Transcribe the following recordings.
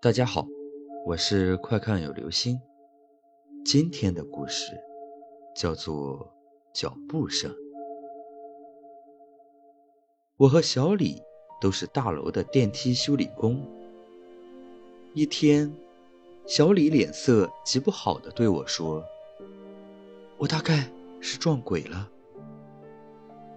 大家好，我是快看有流星。今天的故事叫做脚步声。我和小李都是大楼的电梯修理工。一天，小李脸色极不好的对我说：“我大概是撞鬼了。”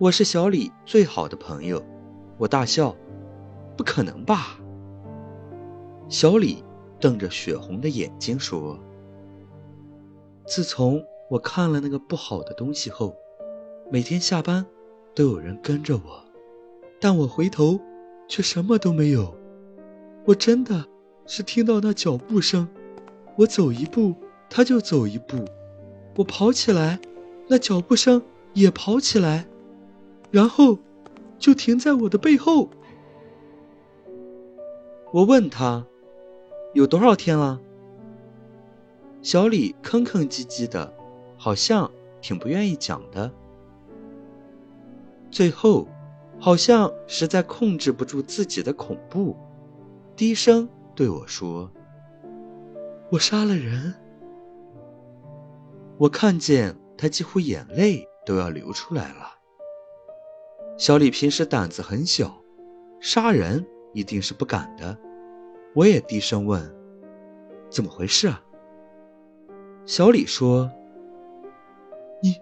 我是小李最好的朋友，我大笑：“不可能吧？”小李瞪着血红的眼睛说：“自从我看了那个不好的东西后，每天下班都有人跟着我，但我回头却什么都没有。我真的是听到那脚步声，我走一步他就走一步，我跑起来，那脚步声也跑起来，然后就停在我的背后。”我问他。有多少天了？小李吭吭唧唧的，好像挺不愿意讲的。最后，好像实在控制不住自己的恐怖，低声对我说：“我杀了人。”我看见他几乎眼泪都要流出来了。小李平时胆子很小，杀人一定是不敢的。我也低声问：“怎么回事啊？”小李说：“你，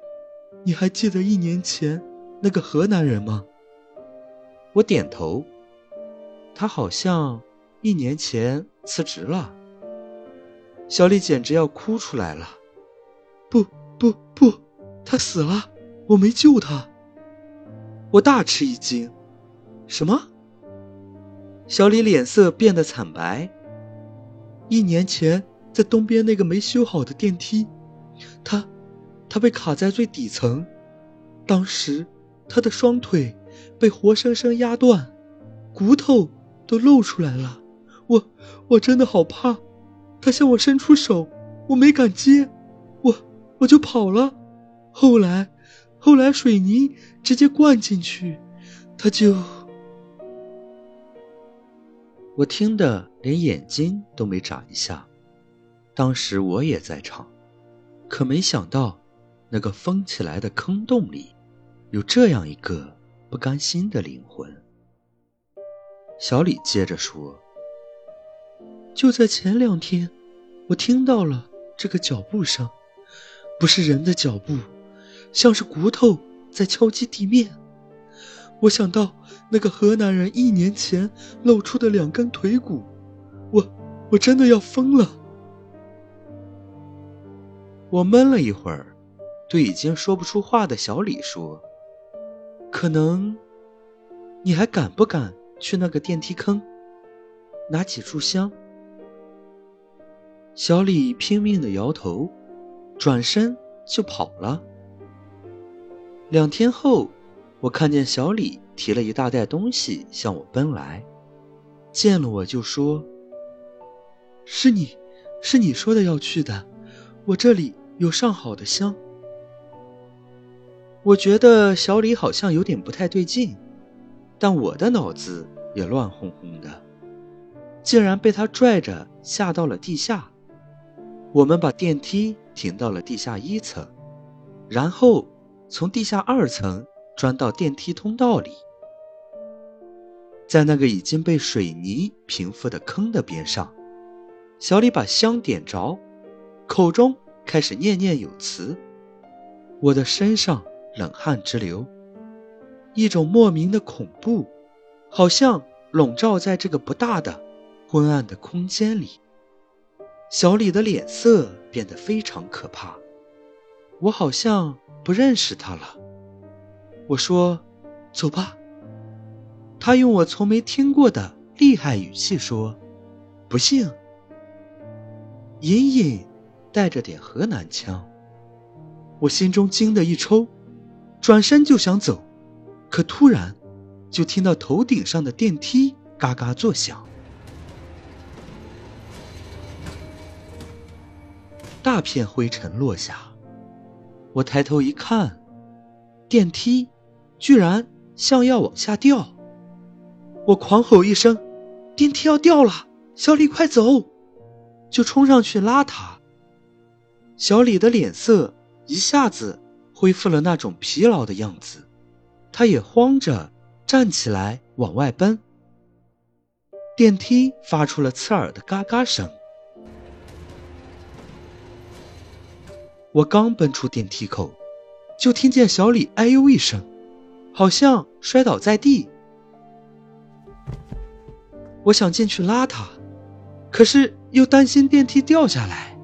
你还记得一年前那个河南人吗？”我点头。他好像一年前辞职了。小李简直要哭出来了。不不不，他死了，我没救他。我大吃一惊。什么？小李脸色变得惨白。一年前，在东边那个没修好的电梯，他，他被卡在最底层，当时他的双腿被活生生压断，骨头都露出来了。我，我真的好怕。他向我伸出手，我没敢接，我我就跑了。后来，后来水泥直接灌进去，他就。我听得连眼睛都没眨一下，当时我也在场，可没想到，那个封起来的坑洞里，有这样一个不甘心的灵魂。小李接着说：“就在前两天，我听到了这个脚步声，不是人的脚步，像是骨头在敲击地面。”我想到那个河南人一年前露出的两根腿骨，我我真的要疯了。我闷了一会儿，对已经说不出话的小李说：“可能，你还敢不敢去那个电梯坑，拿起炷香？”小李拼命的摇头，转身就跑了。两天后。我看见小李提了一大袋东西向我奔来，见了我就说：“是你，是你说的要去的，我这里有上好的香。”我觉得小李好像有点不太对劲，但我的脑子也乱哄哄的，竟然被他拽着下到了地下。我们把电梯停到了地下一层，然后从地下二层。钻到电梯通道里，在那个已经被水泥平复的坑的边上，小李把香点着，口中开始念念有词。我的身上冷汗直流，一种莫名的恐怖，好像笼罩在这个不大的、昏暗的空间里。小李的脸色变得非常可怕，我好像不认识他了。我说：“走吧。”他用我从没听过的厉害语气说：“不信。”隐隐带着点河南腔。我心中惊得一抽，转身就想走，可突然就听到头顶上的电梯嘎嘎作响，大片灰尘落下。我抬头一看，电梯。居然像要往下掉！我狂吼一声：“电梯要掉了！小李，快走！”就冲上去拉他。小李的脸色一下子恢复了那种疲劳的样子，他也慌着站起来往外奔。电梯发出了刺耳的嘎嘎声。我刚奔出电梯口，就听见小李哎呦一声，好像摔倒在地。我想进去拉他，可是又担心电梯掉下来。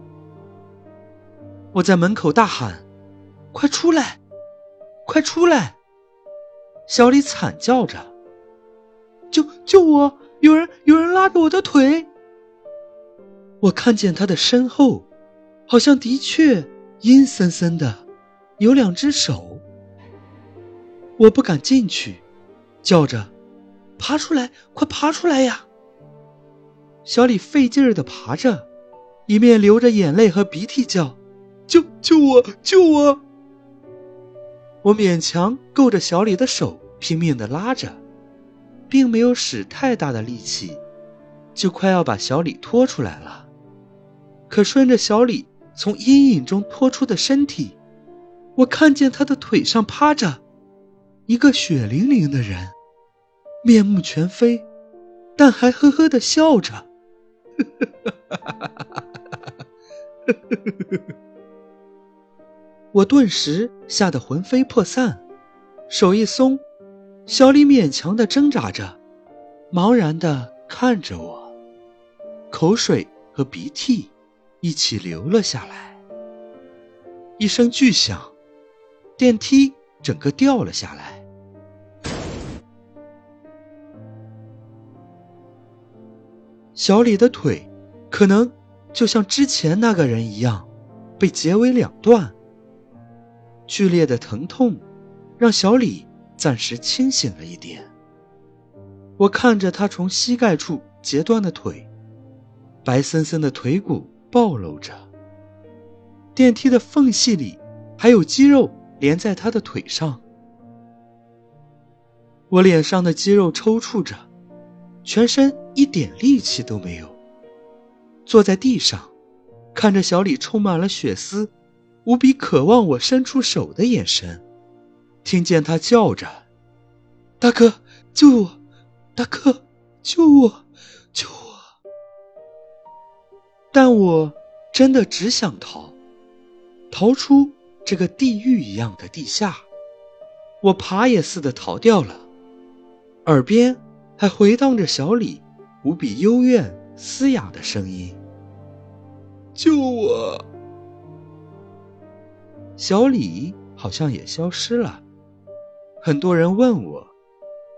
我在门口大喊：“快出来，快出来！”小李惨叫着：“救救我！有人有人拉着我的腿！”我看见他的身后，好像的确阴森森的，有两只手。我不敢进去，叫着：“爬出来，快爬出来呀！”小李费劲儿的爬着，一面流着眼泪和鼻涕叫。救救我！救我！我勉强够着小李的手，拼命的拉着，并没有使太大的力气，就快要把小李拖出来了。可顺着小李从阴影中拖出的身体，我看见他的腿上趴着一个血淋淋的人，面目全非，但还呵呵的笑着。我顿时吓得魂飞魄散，手一松，小李勉强的挣扎着，茫然的看着我，口水和鼻涕一起流了下来。一声巨响，电梯整个掉了下来。小李的腿，可能就像之前那个人一样，被截为两段。剧烈的疼痛让小李暂时清醒了一点。我看着他从膝盖处截断的腿，白森森的腿骨暴露着，电梯的缝隙里还有肌肉连在他的腿上。我脸上的肌肉抽搐着，全身一点力气都没有。坐在地上，看着小李充满了血丝。无比渴望我伸出手的眼神，听见他叫着：“大哥，救我！大哥，救我！救我！”但我真的只想逃，逃出这个地狱一样的地下。我爬也似的逃掉了，耳边还回荡着小李无比幽怨嘶哑的声音：“救我！”小李好像也消失了，很多人问我，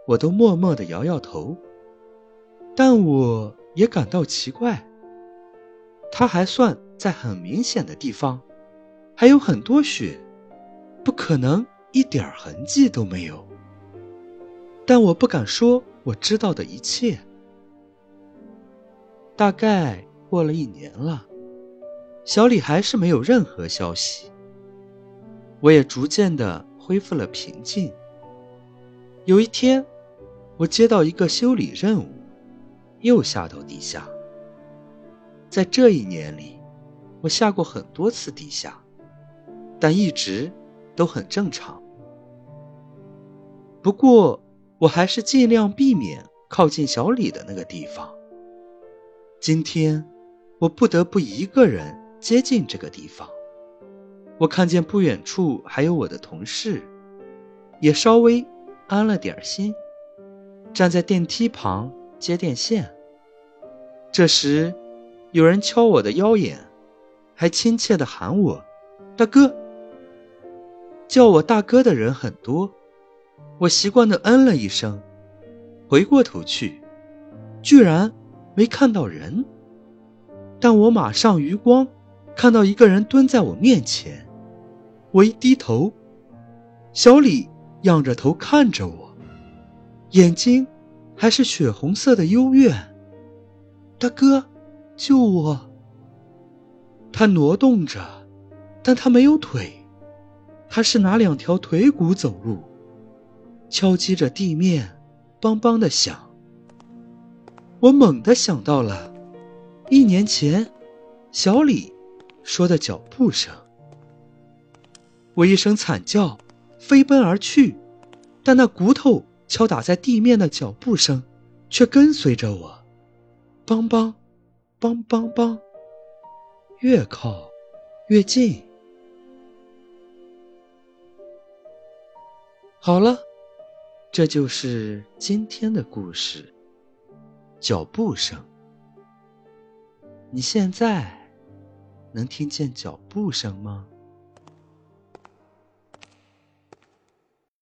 我都默默的摇摇头。但我也感到奇怪，他还算在很明显的地方，还有很多血，不可能一点痕迹都没有。但我不敢说我知道的一切。大概过了一年了，小李还是没有任何消息。我也逐渐的恢复了平静。有一天，我接到一个修理任务，又下到地下。在这一年里，我下过很多次地下，但一直都很正常。不过，我还是尽量避免靠近小李的那个地方。今天，我不得不一个人接近这个地方。我看见不远处还有我的同事，也稍微安了点心，站在电梯旁接电线。这时，有人敲我的腰眼，还亲切地喊我“大哥”。叫我大哥的人很多，我习惯地嗯了一声，回过头去，居然没看到人。但我马上余光看到一个人蹲在我面前。我一低头，小李仰着头看着我，眼睛还是血红色的幽怨。大哥，救我！他挪动着，但他没有腿，他是拿两条腿骨走路，敲击着地面，梆梆的响。我猛地想到了一年前，小李说的脚步声。我一声惨叫，飞奔而去，但那骨头敲打在地面的脚步声，却跟随着我，梆梆，梆梆梆，越靠越近。好了，这就是今天的故事。脚步声。你现在能听见脚步声吗？